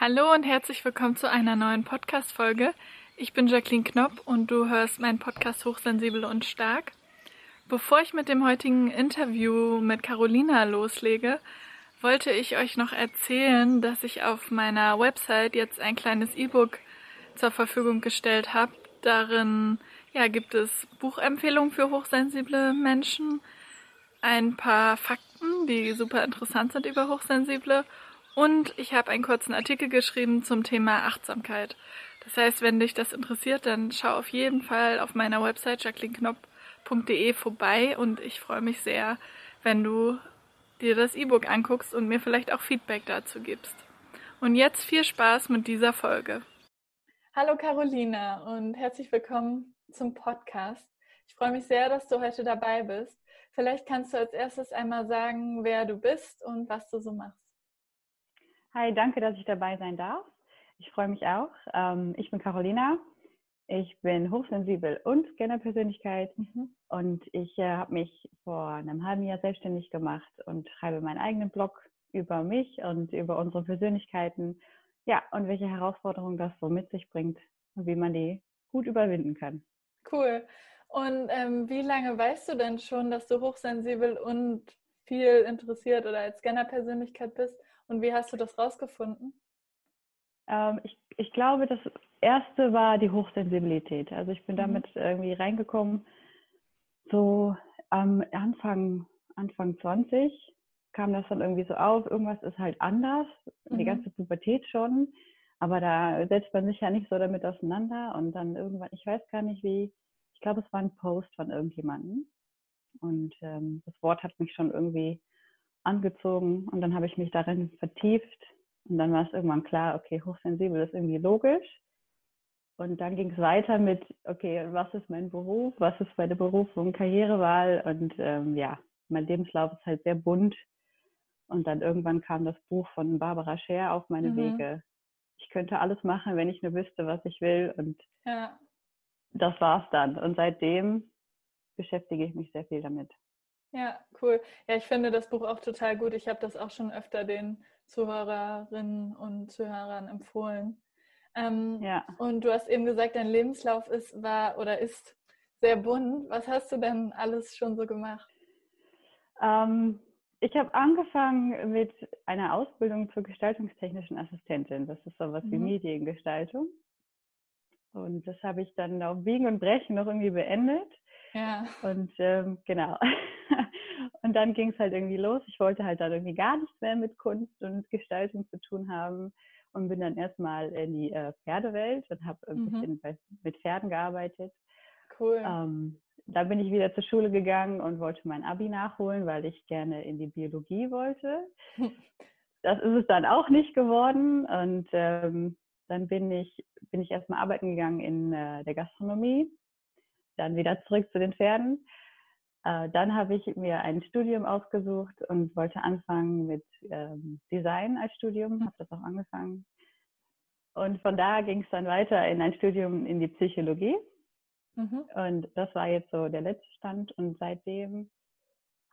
Hallo und herzlich willkommen zu einer neuen Podcast-Folge. Ich bin Jacqueline Knopp und du hörst meinen Podcast Hochsensibel und Stark. Bevor ich mit dem heutigen Interview mit Carolina loslege, wollte ich euch noch erzählen, dass ich auf meiner Website jetzt ein kleines E-Book zur Verfügung gestellt habe. Darin ja, gibt es Buchempfehlungen für hochsensible Menschen, ein paar Fakten, die super interessant sind über Hochsensible und ich habe einen kurzen Artikel geschrieben zum Thema Achtsamkeit. Das heißt, wenn dich das interessiert, dann schau auf jeden Fall auf meiner Website jacquelineknopp.de vorbei und ich freue mich sehr, wenn du dir das E-Book anguckst und mir vielleicht auch Feedback dazu gibst. Und jetzt viel Spaß mit dieser Folge. Hallo Carolina und herzlich willkommen zum Podcast. Ich freue mich sehr, dass du heute dabei bist. Vielleicht kannst du als erstes einmal sagen, wer du bist und was du so machst. Hi, danke, dass ich dabei sein darf. Ich freue mich auch. Ähm, ich bin Carolina. Ich bin hochsensibel und Scanner-Persönlichkeit mhm. und ich äh, habe mich vor einem halben Jahr selbstständig gemacht und schreibe meinen eigenen Blog über mich und über unsere Persönlichkeiten. Ja, und welche Herausforderungen das so mit sich bringt und wie man die gut überwinden kann. Cool. Und ähm, wie lange weißt du denn schon, dass du hochsensibel und viel interessiert oder als Scanner-Persönlichkeit bist? Und wie hast du das rausgefunden? Ähm, ich, ich glaube, das erste war die Hochsensibilität. Also ich bin mhm. damit irgendwie reingekommen, so am Anfang, Anfang 20 kam das dann irgendwie so auf, irgendwas ist halt anders, mhm. die ganze Pubertät schon, aber da setzt man sich ja nicht so damit auseinander und dann irgendwann, ich weiß gar nicht wie, ich glaube, es war ein Post von irgendjemandem und ähm, das Wort hat mich schon irgendwie angezogen und dann habe ich mich darin vertieft und dann war es irgendwann klar, okay, hochsensibel ist irgendwie logisch. Und dann ging es weiter mit, okay, was ist mein Beruf, was ist meine Berufung, Karrierewahl und ähm, ja, mein Lebenslauf ist halt sehr bunt. Und dann irgendwann kam das Buch von Barbara Scher auf meine mhm. Wege. Ich könnte alles machen, wenn ich nur wüsste, was ich will. Und ja. das war's dann. Und seitdem beschäftige ich mich sehr viel damit. Ja, cool. Ja, ich finde das Buch auch total gut. Ich habe das auch schon öfter den Zuhörerinnen und Zuhörern empfohlen. Ähm, ja. Und du hast eben gesagt, dein Lebenslauf ist, war oder ist sehr bunt. Was hast du denn alles schon so gemacht? Ähm, ich habe angefangen mit einer Ausbildung zur gestaltungstechnischen Assistentin. Das ist sowas mhm. wie Mediengestaltung. Und das habe ich dann auf Biegen und Brechen noch irgendwie beendet. Ja. Und ähm, genau. und dann ging es halt irgendwie los. Ich wollte halt dann irgendwie gar nichts mehr mit Kunst und Gestaltung zu tun haben und bin dann erstmal in die äh, Pferdewelt und habe ein mhm. bisschen bei, mit Pferden gearbeitet. Cool. Ähm, dann bin ich wieder zur Schule gegangen und wollte mein Abi nachholen, weil ich gerne in die Biologie wollte. Das ist es dann auch nicht geworden. Und ähm, dann bin ich, bin ich erstmal arbeiten gegangen in äh, der Gastronomie dann wieder zurück zu den Pferden. Äh, dann habe ich mir ein Studium ausgesucht und wollte anfangen mit ähm, Design als Studium, habe das auch angefangen. Und von da ging es dann weiter in ein Studium in die Psychologie. Mhm. Und das war jetzt so der letzte Stand. Und seitdem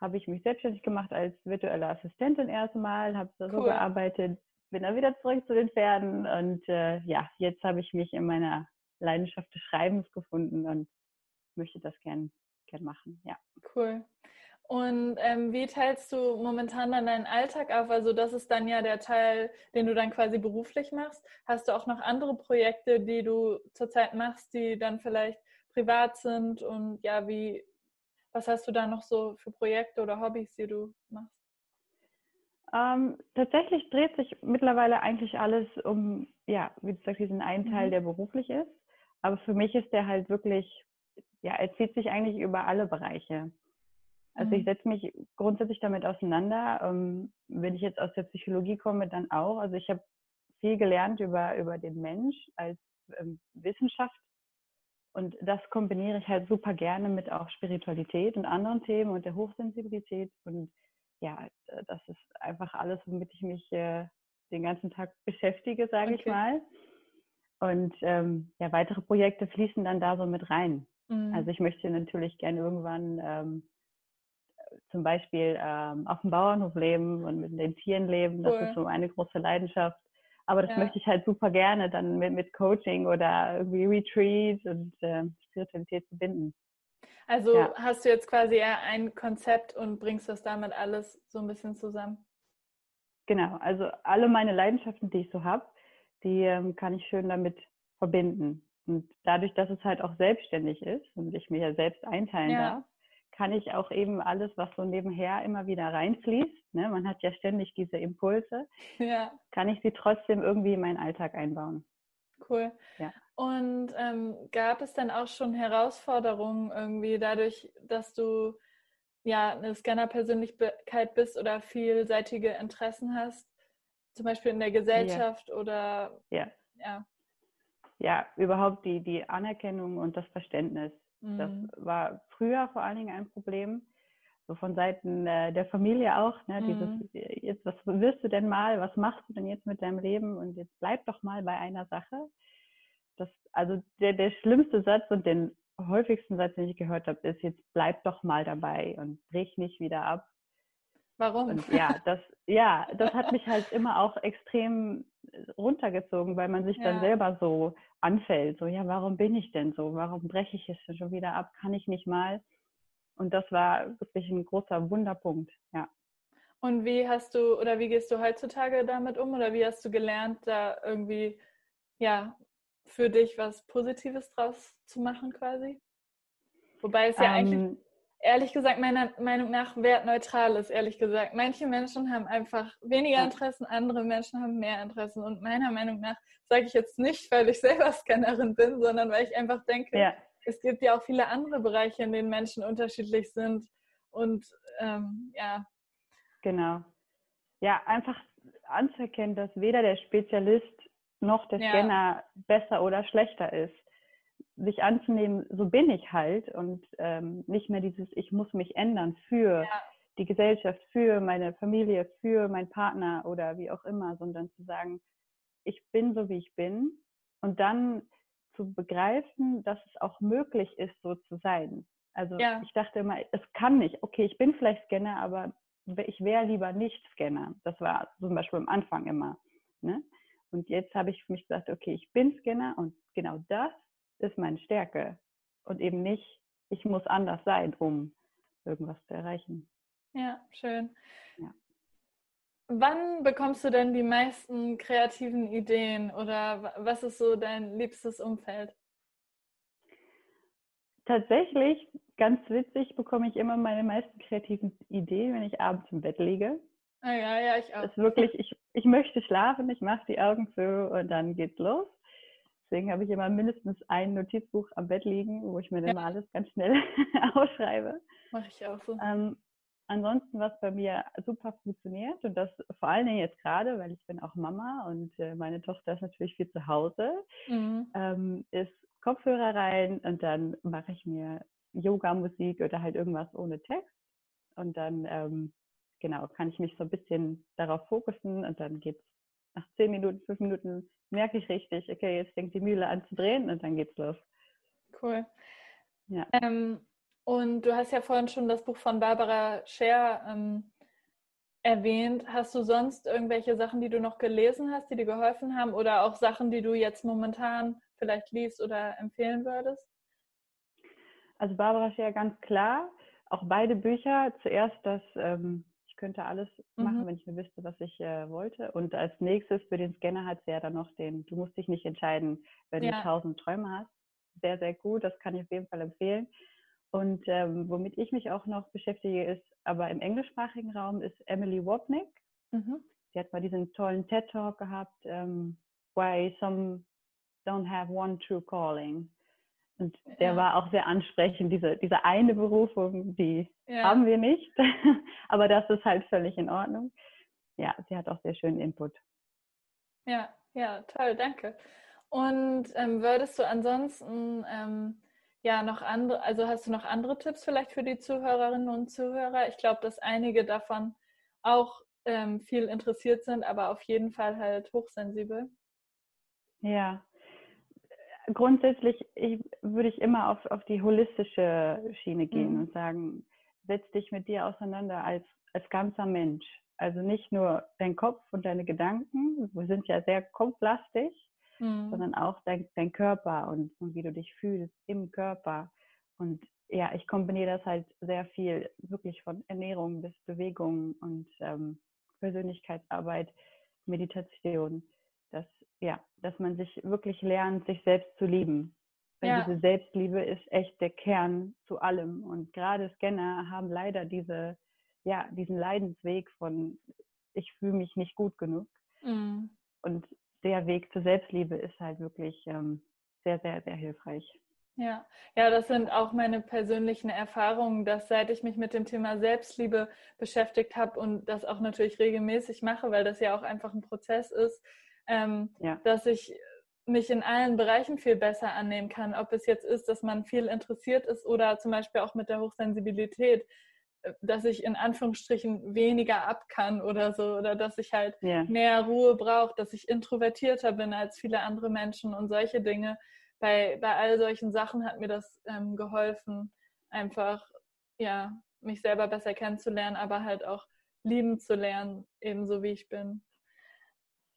habe ich mich selbstständig gemacht als virtuelle Assistentin erstmal, habe so cool. gearbeitet, bin dann wieder zurück zu den Pferden. Und äh, ja, jetzt habe ich mich in meiner Leidenschaft des Schreibens gefunden und möchte das gern, gern machen. Ja. Cool. Und ähm, wie teilst du momentan dann deinen Alltag auf? Also das ist dann ja der Teil, den du dann quasi beruflich machst. Hast du auch noch andere Projekte, die du zurzeit machst, die dann vielleicht privat sind? Und ja, wie, was hast du da noch so für Projekte oder Hobbys, die du machst? Ähm, tatsächlich dreht sich mittlerweile eigentlich alles um, ja, wie gesagt, diesen einen Teil, mhm. der beruflich ist. Aber für mich ist der halt wirklich ja, er zieht sich eigentlich über alle Bereiche. Also mhm. ich setze mich grundsätzlich damit auseinander. Ähm, wenn ich jetzt aus der Psychologie komme, dann auch. Also ich habe viel gelernt über, über den Mensch als ähm, Wissenschaft. Und das kombiniere ich halt super gerne mit auch Spiritualität und anderen Themen und der Hochsensibilität. Und ja, das ist einfach alles, womit ich mich äh, den ganzen Tag beschäftige, sage okay. ich mal. Und ähm, ja, weitere Projekte fließen dann da so mit rein. Mhm. Also ich möchte natürlich gerne irgendwann ähm, zum Beispiel ähm, auf dem Bauernhof leben und mit den Tieren leben. Das cool. ist so eine große Leidenschaft. Aber das Ja. möchte ich halt super gerne dann mit, mit Coaching oder irgendwie Retreat und äh, Spiritualität verbinden. Also Ja. hast du jetzt quasi eher ein Konzept und bringst das damit alles so ein bisschen zusammen. Genau, also alle meine Leidenschaften, die ich so habe, die ähm, kann ich schön damit verbinden. Und dadurch, dass es halt auch selbstständig ist und ich mir ja selbst einteilen Ja. darf, kann ich auch eben alles, was so nebenher immer wieder reinfließt, ne, man hat ja ständig diese Impulse, Ja, kann ich sie trotzdem irgendwie in meinen Alltag einbauen. cool. Ja. Und ähm, gab es dann auch schon Herausforderungen irgendwie dadurch, dass du ja eine Scanner-Persönlichkeit bist oder vielseitige Interessen hast, zum Beispiel in der Gesellschaft oder Ja, ja. Ja überhaupt die, die Anerkennung und das Verständnis. Das Mhm. war früher vor allen Dingen ein Problem, so von Seiten äh, der Familie auch. Ne? Mhm. Dieses, jetzt, was willst du denn mal? Was machst du denn jetzt mit deinem Leben? Und jetzt bleib doch mal bei einer Sache. Das, also der, der schlimmste Satz und den häufigsten Satz, den ich gehört habe, ist jetzt bleib doch mal dabei und brich nicht wieder ab. Warum? Und ja, das, ja, das hat mich halt immer auch extrem runtergezogen, weil man sich dann Ja. selber so anfällt. So, ja, warum bin ich denn so? Warum breche ich es schon wieder ab? Kann ich nicht mal? Und das war wirklich ein großer Wunderpunkt, ja. Und wie hast du oder wie gehst du heutzutage damit um oder wie hast du gelernt, da irgendwie ja für dich was Positives draus zu machen quasi? Wobei es ja eigentlich Ähm, ehrlich gesagt meiner Meinung nach wertneutral ist, ehrlich gesagt. Manche Menschen haben einfach weniger Ja. Interessen, andere Menschen haben mehr Interessen. Und meiner Meinung nach sage ich jetzt nicht, weil ich selber Scannerin bin, sondern weil ich einfach denke, ja, es gibt ja auch viele andere Bereiche, in denen Menschen unterschiedlich sind. Und ähm, ja, genau. Ja, einfach anzuerkennen, dass weder der Spezialist noch der Ja. Scanner besser oder schlechter ist. Sich anzunehmen, so bin ich halt und ähm, nicht mehr dieses, ich muss mich ändern für Ja. die Gesellschaft, für meine Familie, für meinen Partner oder wie auch immer, sondern zu sagen, ich bin so, wie ich bin und dann zu begreifen, dass es auch möglich ist, so zu sein. Also Ja. ich dachte immer, es kann nicht. Okay, ich bin vielleicht Scanner, aber ich wäre lieber nicht Scanner. Das war zum Beispiel am Anfang immer. Ne? Und jetzt habe ich für mich gesagt, okay, ich bin Scanner und genau das ist meine Stärke. Und eben nicht, ich muss anders sein, um irgendwas zu erreichen. ja, schön. Ja. Wann bekommst du denn die meisten kreativen Ideen oder wa- was ist so dein liebstes Umfeld? Tatsächlich, ganz witzig, bekomme ich immer meine meisten kreativen Ideen, wenn ich abends im Bett liege. Ah ja, ja, ich Das auch. ist wirklich, ich, ich möchte schlafen, ich mache die Augen zu und dann geht's los. Deswegen habe ich immer mindestens ein Notizbuch am Bett liegen, wo ich mir dann Ja. mal alles ganz schnell ausschreibe. Mache ich auch so. Ähm, ansonsten, was bei mir super funktioniert, und das vor allen Dingen jetzt gerade, weil ich bin auch Mama und äh, meine Tochter ist natürlich viel zu Hause, Mhm. ähm, ist Kopfhörer rein und dann mache ich mir Yoga-Musik oder halt irgendwas ohne Text. Und dann, ähm, genau, kann ich mich so ein bisschen darauf fokussen und dann geht's nach zehn Minuten, fünf Minuten, merke ich richtig, okay, jetzt fängt die Mühle an zu drehen und dann geht's los. Cool. Ja. Ähm, und du hast ja vorhin schon das Buch von Barbara Scher ähm, erwähnt. Hast du sonst irgendwelche Sachen, die du noch gelesen hast, die dir geholfen haben oder auch Sachen, die du jetzt momentan vielleicht liest oder empfehlen würdest? Also Barbara Scher ganz klar, auch beide Bücher. Zuerst das, ähm, ich könnte alles machen, Mhm. wenn ich nur wüsste, was ich äh, wollte. Und als nächstes für den Scanner hat sie ja dann noch den, du musst dich nicht entscheiden, wenn Ja. du tausend Träume hast. Sehr, sehr gut, das kann ich auf jeden Fall empfehlen. Und ähm, womit ich mich auch noch beschäftige, ist aber im englischsprachigen Raum, ist Emily Wapnick. Mhm. Sie hat mal diesen tollen TED-Talk gehabt, ähm, Why Some Don't Have One True Calling. Und der Ja. war auch sehr ansprechend, diese, diese eine Berufung, die Ja. haben wir nicht, aber das ist halt völlig in Ordnung. Ja, sie hat auch sehr schönen Input. Ja, ja, toll, danke. Und ähm, würdest du ansonsten ähm, ja noch andere, also hast du noch andere Tipps vielleicht für die Zuhörerinnen und Zuhörer? Ich glaube, dass einige davon auch ähm, viel interessiert sind, aber auf jeden Fall halt hochsensibel. Ja, grundsätzlich ich, würde ich immer auf, auf die holistische Schiene gehen Mhm. und sagen, setz dich mit dir auseinander als, als ganzer Mensch. Also nicht nur dein Kopf und deine Gedanken, wir sind ja sehr kopflastig, mhm. sondern auch dein, dein Körper und, und wie du dich fühlst im Körper. Und ja, ich kombiniere das halt sehr viel, wirklich von Ernährung bis Bewegung und ähm, Persönlichkeitsarbeit, Meditation, dass, ja, dass man sich wirklich lernt, sich selbst zu lieben. Weil ja. diese Selbstliebe ist echt der Kern zu allem. Und gerade Scanner haben leider diese, ja, diesen Leidensweg von, ich fühle mich nicht gut genug. Mhm. Und der Weg zur Selbstliebe ist halt wirklich ähm, sehr, sehr, sehr hilfreich. Ja, ja, das sind auch meine persönlichen Erfahrungen, dass seit ich mich mit dem Thema Selbstliebe beschäftigt habe und das auch natürlich regelmäßig mache, weil das ja auch einfach ein Prozess ist, ähm, ja. dass ich mich in allen Bereichen viel besser annehmen kann. Ob es jetzt ist, dass man viel interessiert ist oder zum Beispiel auch mit der Hochsensibilität, äh, dass ich in Anführungsstrichen weniger ab kann oder so oder dass ich halt ja. mehr Ruhe brauche, dass ich introvertierter bin als viele andere Menschen und solche Dinge bei, bei all solchen Sachen hat mir das ähm, geholfen, einfach ja, mich selber besser kennenzulernen, aber halt auch lieben zu lernen, ebenso wie ich bin.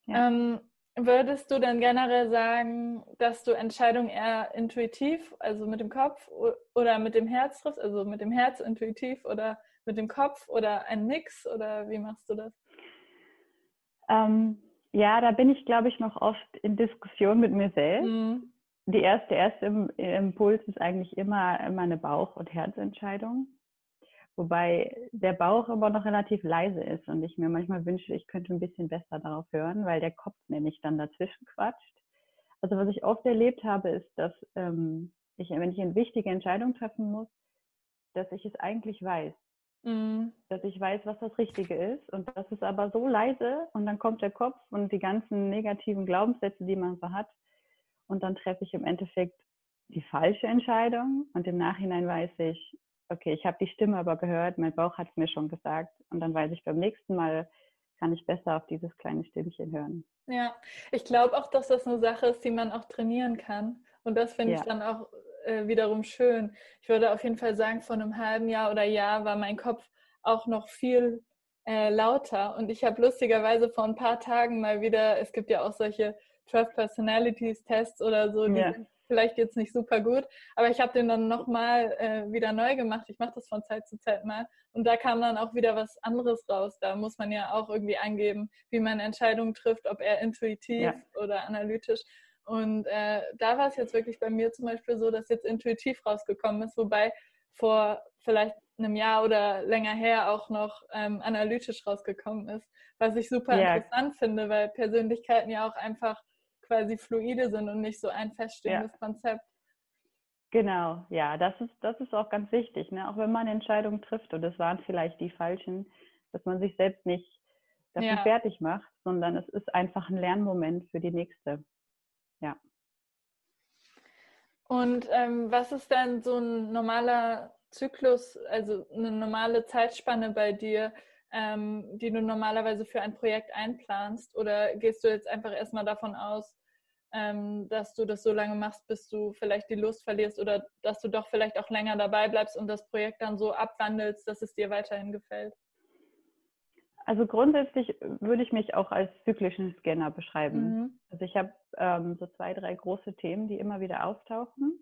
Ja. Ähm, würdest du denn generell sagen, dass du Entscheidungen eher intuitiv, also mit dem Kopf oder mit dem Herz triffst, also mit dem Herz intuitiv oder mit dem Kopf oder ein Mix oder wie machst du das? Ähm, ja, da bin ich, glaube ich, noch oft in Diskussion mit mir selbst. Mhm die erste, erste Impuls ist eigentlich immer, immer eine Bauch- und Herzentscheidung. Wobei der Bauch immer noch relativ leise ist und ich mir manchmal wünsche, ich könnte ein bisschen besser darauf hören, weil der Kopf nämlich dann dazwischen quatscht. Also was ich oft erlebt habe, ist, dass ähm, ich, wenn ich eine wichtige Entscheidung treffen muss, dass ich es eigentlich weiß. Mhm. Dass ich weiß, was das Richtige ist. Und das ist aber so leise und dann kommt der Kopf und die ganzen negativen Glaubenssätze, die man so hat, und dann treffe ich im Endeffekt die falsche Entscheidung und im Nachhinein weiß ich, okay, ich habe die Stimme aber gehört, mein Bauch hat es mir schon gesagt und dann weiß ich beim nächsten Mal kann ich besser auf dieses kleine Stimmchen hören. Ja, ich glaube auch, dass das eine Sache ist, die man auch trainieren kann und das finde ja. ich dann auch äh, wiederum schön. Ich würde auf jeden Fall sagen, vor einem halben Jahr oder Jahr war mein Kopf auch noch viel äh, lauter und ich habe lustigerweise vor ein paar Tagen mal wieder, es gibt ja auch solche 12 Personalities Tests oder so, die ja. sind vielleicht jetzt nicht super gut, aber ich habe den dann nochmal äh, wieder neu gemacht. Ich mache das von Zeit zu Zeit mal und da kam dann auch wieder was anderes raus. Da muss man ja auch irgendwie angeben, wie man Entscheidungen trifft, ob er intuitiv ja. oder analytisch. Und äh, da war es jetzt wirklich bei mir zum Beispiel so, dass jetzt intuitiv rausgekommen ist, wobei vor vielleicht einem Jahr oder länger her auch noch ähm, analytisch rausgekommen ist, was ich super ja. interessant finde, weil Persönlichkeiten ja auch einfach quasi fluide sind und nicht so ein feststehendes ja. Konzept. Genau, ja, das ist, das ist auch ganz wichtig, ne? auch wenn man Entscheidungen trifft und es waren vielleicht die falschen, dass man sich selbst nicht dafür ja. fertig macht, sondern es ist einfach ein Lernmoment für die nächste. Ja. Und ähm, was ist denn so ein normaler Zyklus, also eine normale Zeitspanne bei dir, ähm, die du normalerweise für ein Projekt einplanst? Oder gehst du jetzt einfach erstmal davon aus, ähm, dass du das so lange machst, bis du vielleicht die Lust verlierst oder dass du doch vielleicht auch länger dabei bleibst und das Projekt dann so abwandelst, dass es dir weiterhin gefällt? Also grundsätzlich würde ich mich auch als zyklischen Scanner beschreiben. Mhm. Also ich habe ähm, so zwei, drei große Themen, die immer wieder auftauchen.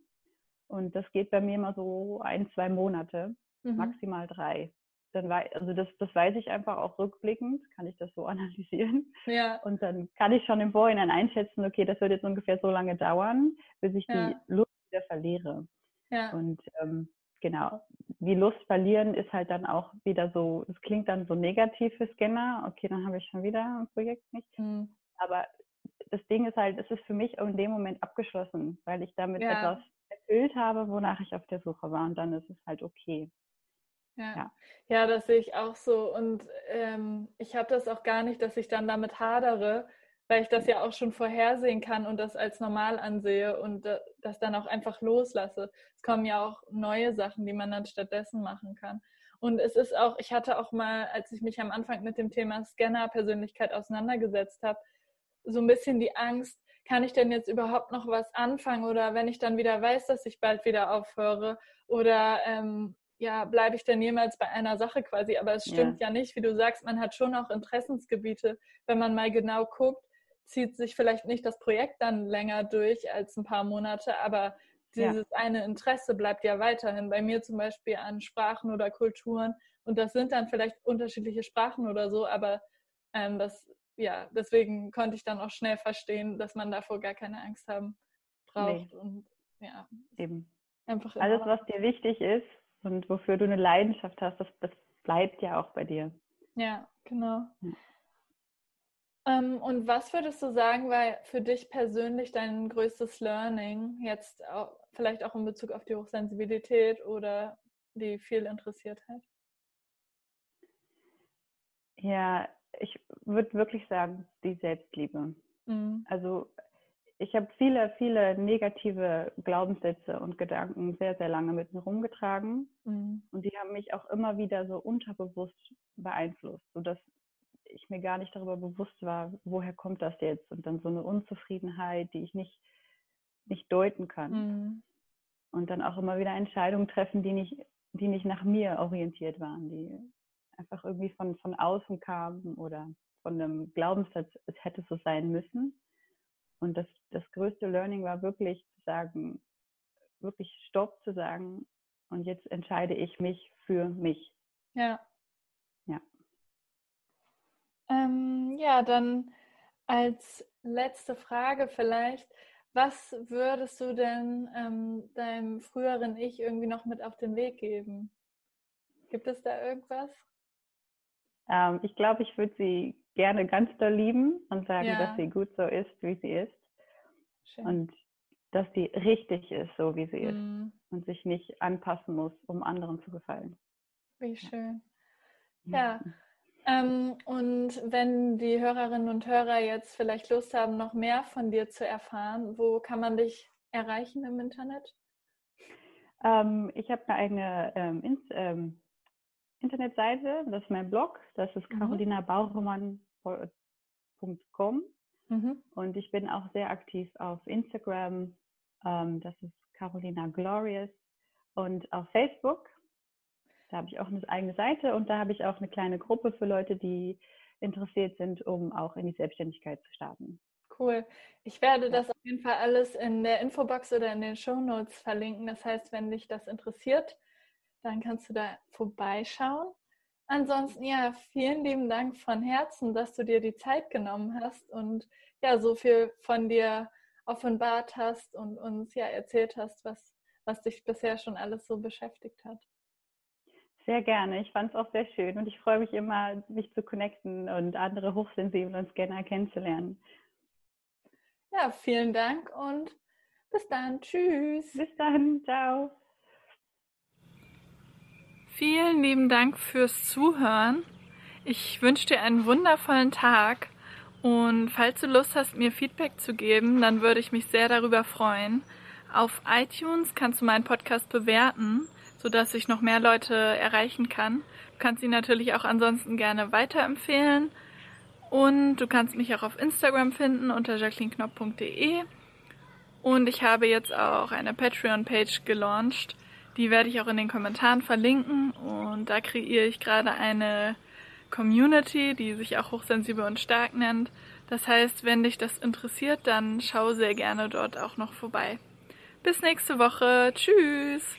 Und das geht bei mir immer so ein, zwei Monate, mhm. maximal drei dann weiß, also das, das weiß ich einfach auch rückblickend, kann ich das so analysieren. Ja. Und dann kann ich schon im Vorhinein einschätzen, okay, das wird jetzt ungefähr so lange dauern, bis ich ja. die Lust wieder verliere. Ja. Und ähm, genau, die Lust verlieren ist halt dann auch wieder so, es klingt dann so negativ für Scanner, okay, dann habe ich schon wieder ein Projekt nicht. Mhm. Aber das Ding ist halt, es ist für mich in dem Moment abgeschlossen, weil ich damit ja. etwas erfüllt habe, wonach ich auf der Suche war und dann ist es halt okay. Ja. ja. ja, das sehe ich auch so. Und ähm, ich habe das auch gar nicht, dass ich dann damit hadere, weil ich das ja auch schon vorhersehen kann und das als normal ansehe und das dann auch einfach loslasse. Es kommen ja auch neue Sachen, die man dann stattdessen machen kann. Und es ist auch, ich hatte auch mal, als ich mich am Anfang mit dem Thema Scanner-Persönlichkeit auseinandergesetzt habe, so ein bisschen die Angst, kann ich denn jetzt überhaupt noch was anfangen oder wenn ich dann wieder weiß, dass ich bald wieder aufhöre oder ähm, ja, bleibe ich denn jemals bei einer Sache quasi? Aber es stimmt ja. ja nicht, wie du sagst, man hat schon auch Interessensgebiete. Wenn man mal genau guckt, zieht sich vielleicht nicht das Projekt dann länger durch als ein paar Monate, aber dieses ja. eine Interesse bleibt ja weiterhin. Bei mir zum Beispiel an Sprachen oder Kulturen. Und das sind dann vielleicht unterschiedliche Sprachen oder so, aber ähm, das, ja, deswegen konnte ich dann auch schnell verstehen, dass man davor gar keine Angst haben braucht. Nee. Und ja, eben. Einfach Alles, was dir wichtig ist und wofür du eine Leidenschaft hast, das, das bleibt ja auch bei dir. Ja, genau. Ja. Ähm, und was würdest du sagen, war für dich persönlich dein größtes Learning, jetzt auch, vielleicht auch in Bezug auf die Hochsensibilität oder die Fehlinteressiertheit? Ja, ich würde wirklich sagen, die Selbstliebe. Mhm. Also ich habe viele, viele negative Glaubenssätze und Gedanken sehr, sehr lange mit mir rumgetragen. Mhm. Und die haben mich auch immer wieder so unterbewusst beeinflusst, sodass ich mir gar nicht darüber bewusst war, woher kommt das jetzt? Und dann so eine Unzufriedenheit, die ich nicht, nicht deuten kann. Mhm. Und dann auch immer wieder Entscheidungen treffen, die nicht, die nicht nach mir orientiert waren, die einfach irgendwie von, von außen kamen oder von einem Glaubenssatz, es hätte so sein müssen. Und das, das größte Learning war wirklich zu sagen, wirklich Stopp zu sagen und jetzt entscheide ich mich für mich. Ja. Ja. Ähm, ja, dann als letzte Frage vielleicht, was würdest du denn ähm, deinem früheren Ich irgendwie noch mit auf den Weg geben? Gibt es da irgendwas? Ähm, ich glaube, ich würde sie gerne ganz doll lieben und sagen, ja. dass sie gut so ist, wie sie ist. Schön. Und dass sie richtig ist, so wie sie mhm. ist. Und sich nicht anpassen muss, um anderen zu gefallen. Wie schön. Ja. ja. Ähm, und wenn die Hörerinnen und Hörer jetzt vielleicht Lust haben, noch mehr von dir zu erfahren, wo kann man dich erreichen im Internet? Ähm, ich habe eine eigene ähm, ähm, Internetseite, das ist mein Blog, das ist mhm. carolinabauchmann.com mhm. und ich bin auch sehr aktiv auf Instagram, ähm, das ist Carolina Glorious und auf Facebook da habe ich auch eine eigene Seite und da habe ich auch eine kleine Gruppe für Leute, die interessiert sind, um auch in die Selbstständigkeit zu starten. Cool. Ich werde das auf jeden Fall alles in der Infobox oder in den Show Notes verlinken. Das heißt, wenn dich das interessiert, dann kannst du da vorbeischauen. Ansonsten, ja, vielen lieben Dank von Herzen, dass du dir die Zeit genommen hast und ja, so viel von dir offenbart hast und uns ja erzählt hast, was, was dich bisher schon alles so beschäftigt hat. Sehr gerne. Ich fand es auch sehr schön und ich freue mich immer, mich zu connecten und andere Hochsensible und Scanner kennenzulernen. Ja, vielen Dank und bis dann. Tschüss. Bis dann. Ciao. Vielen lieben Dank fürs Zuhören. Ich wünsche dir einen wundervollen Tag und falls du Lust hast, mir Feedback zu geben, dann würde ich mich sehr darüber freuen. Auf iTunes kannst du meinen Podcast bewerten sodass ich noch mehr Leute erreichen kann. Du kannst ihn natürlich auch ansonsten gerne weiterempfehlen. Und du kannst mich auch auf Instagram finden unter jacquelineknopf.de. Und ich habe jetzt auch eine Patreon-Page gelauncht. Die werde ich auch in den Kommentaren verlinken. Und da kreiere ich gerade eine Community, die sich auch hochsensibel und stark nennt. Das heißt, wenn dich das interessiert, dann schau sehr gerne dort auch noch vorbei. Bis nächste Woche. Tschüss.